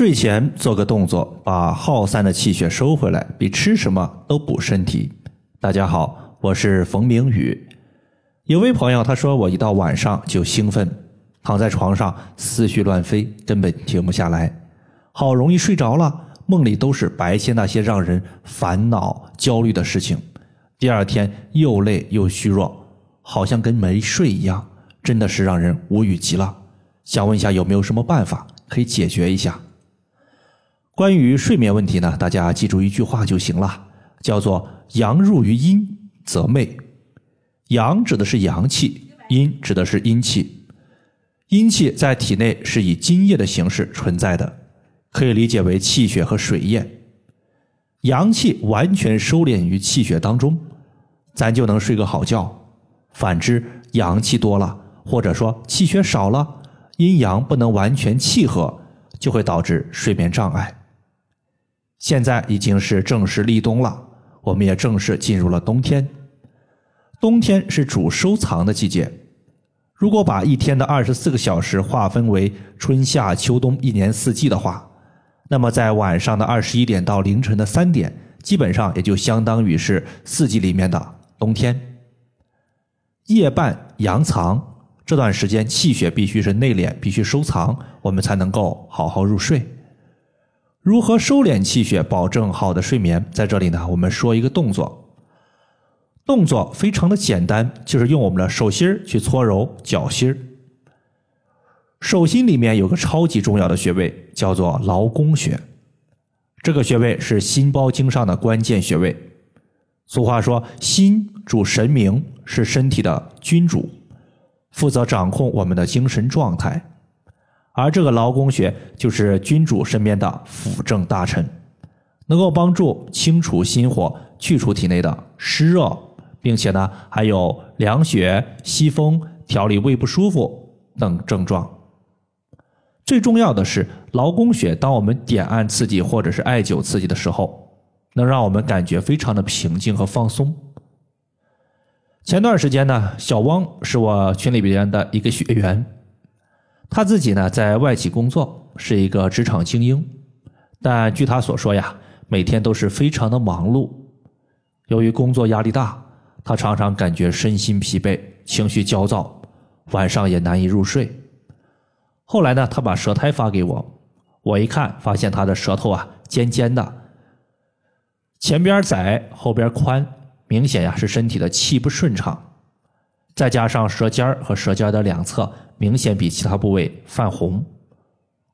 睡前做个动作，把耗散的气血收回来，比吃什么都补身体。大家好，我是冯明宇。有位朋友他说，我一到晚上就兴奋，躺在床上思绪乱飞，根本停不下来，好容易睡着了，梦里都是白天那些让人烦恼、焦虑的事情。第二天又累又虚弱，好像跟没睡一样，真的是让人无语极了。想问一下，有没有什么办法可以解决一下？关于睡眠问题呢，大家记住一句话就行了，叫做“阳入于阴则寐”。阳指的是阳气，阴指的是阴气。阴气在体内是以津液的形式存在的，可以理解为气血和水液。阳气完全收敛于气血当中，咱就能睡个好觉。反之，阳气多了，或者说气血少了，阴阳不能完全契合，就会导致睡眠障碍。现在已经是正式立冬了，我们也正式进入了冬天。冬天是主收藏的季节。如果把一天的二十四个小时划分为春夏秋冬一年四季的话，那么在晚上的二十一点到凌晨的三点，基本上也就相当于是四季里面的冬天。夜半阳藏这段时间，气血必须是内敛，必须收藏，我们才能够好好入睡。如何收敛气血，保证好的睡眠？在这里呢，我们说一个动作，动作非常的简单，就是用我们的手心去搓揉脚心手心里面有个超级重要的穴位，叫做劳宫穴。这个穴位是心包经上的关键穴位。俗话说，心主神明，是身体的君主，负责掌控我们的精神状态。而这个劳宫穴就是君主身边的辅政大臣，能够帮助清除心火、去除体内的湿热，并且呢还有凉血、息风、调理胃不舒服等症状。最重要的是，劳宫穴当我们点按刺激或者是艾灸刺激的时候，能让我们感觉非常的平静和放松。前段时间呢，小汪是我群里边的一个学员。他自己呢，在外企工作，是一个职场精英，但据他所说呀，每天都是非常的忙碌。由于工作压力大，他常常感觉身心疲惫，情绪焦躁，晚上也难以入睡。后来呢，他把舌苔发给我，我一看，发现他的舌头啊尖尖的，前边窄，后边宽，明显呀是身体的气不顺畅。再加上舌尖儿和舌尖的两侧明显比其他部位泛红，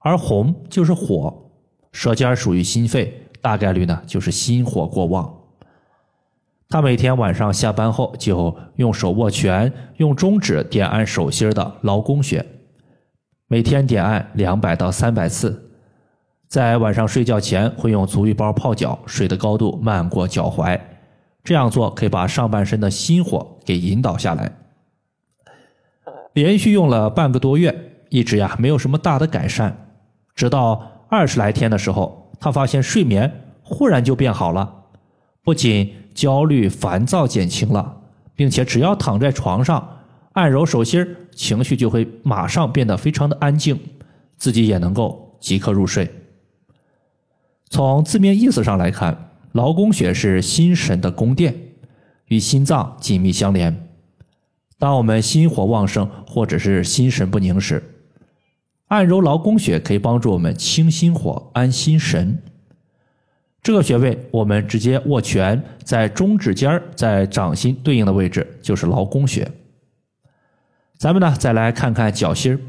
而红就是火，舌尖属于心肺，大概率呢就是心火过旺。他每天晚上下班后就用手握拳，用中指点按手心的劳宫穴，每天点按两百到三百次，在晚上睡觉前会用足浴包泡脚，水的高度漫过脚踝，这样做可以把上半身的心火给引导下来。连续用了半个多月，一直呀没有什么大的改善。直到二十来天的时候，他发现睡眠忽然就变好了，不仅焦虑烦躁减轻了，并且只要躺在床上按揉手心情绪就会马上变得非常的安静，自己也能够即刻入睡。从字面意思上来看，劳宫穴是心神的宫殿，与心脏紧密相连。当我们心火旺盛或者是心神不宁时，按揉劳宫穴可以帮助我们清心火、安心神。这个穴位我们直接握拳，在中指尖儿在掌心对应的位置就是劳宫穴。咱们呢再来看看脚心儿，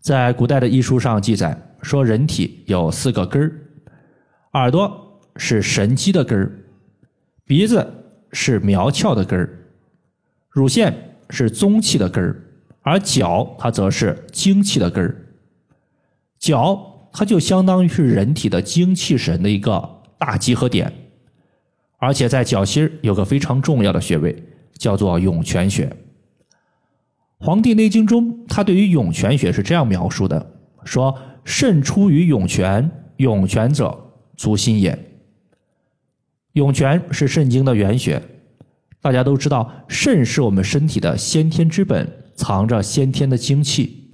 在古代的医书上记载说，人体有四个根儿，耳朵是神机的根儿，鼻子是苗窍的根儿。乳腺是宗气的根儿，而脚它则是精气的根儿。脚它就相当于是人体的精气神的一个大集合点，而且在脚心有个非常重要的穴位，叫做涌泉穴。《黄帝内经》中，他对于涌泉穴是这样描述的：说肾出于涌泉，涌泉者足心也。涌泉是肾经的原穴。大家都知道，肾是我们身体的先天之本，藏着先天的精气。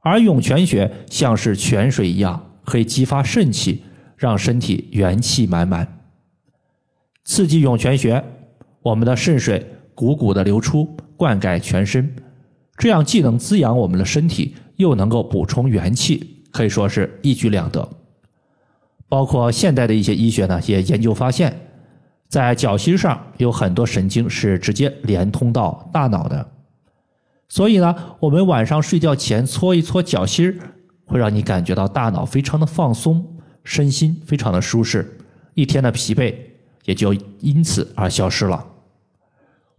而涌泉穴像是泉水一样，可以激发肾气，让身体元气满满。刺激涌泉穴，我们的肾水汩汩的流出，灌溉全身，这样既能滋养我们的身体，又能够补充元气，可以说是一举两得。包括现代的一些医学呢，也研究发现，在脚心上有很多神经是直接连通到大脑的，所以呢，我们晚上睡觉前搓一搓脚心会让你感觉到大脑非常的放松，身心非常的舒适，一天的疲惫。也就因此而消失了。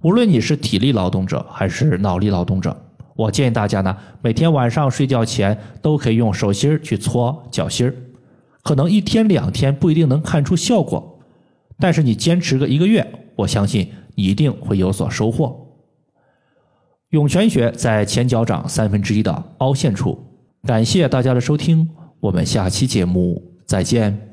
无论你是体力劳动者还是脑力劳动者，我建议大家呢，每天晚上睡觉前都可以用手心去搓脚心儿。可能一天两天不一定能看出效果，但是你坚持个一个月，我相信你一定会有所收获。涌泉穴在前脚掌三分之一的凹陷处。感谢大家的收听，我们下期节目再见。